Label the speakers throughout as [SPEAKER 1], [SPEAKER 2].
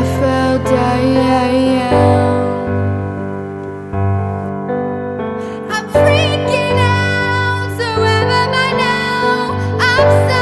[SPEAKER 1] fell down. I'm freaking out, so where am I now? I'm so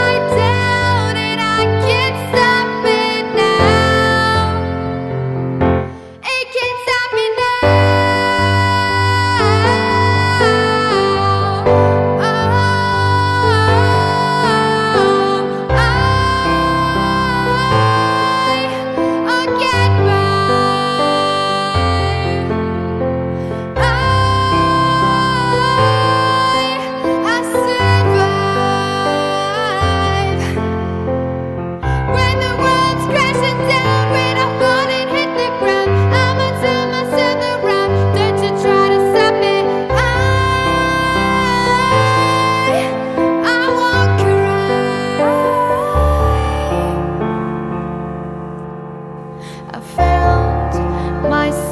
[SPEAKER 1] I found myself.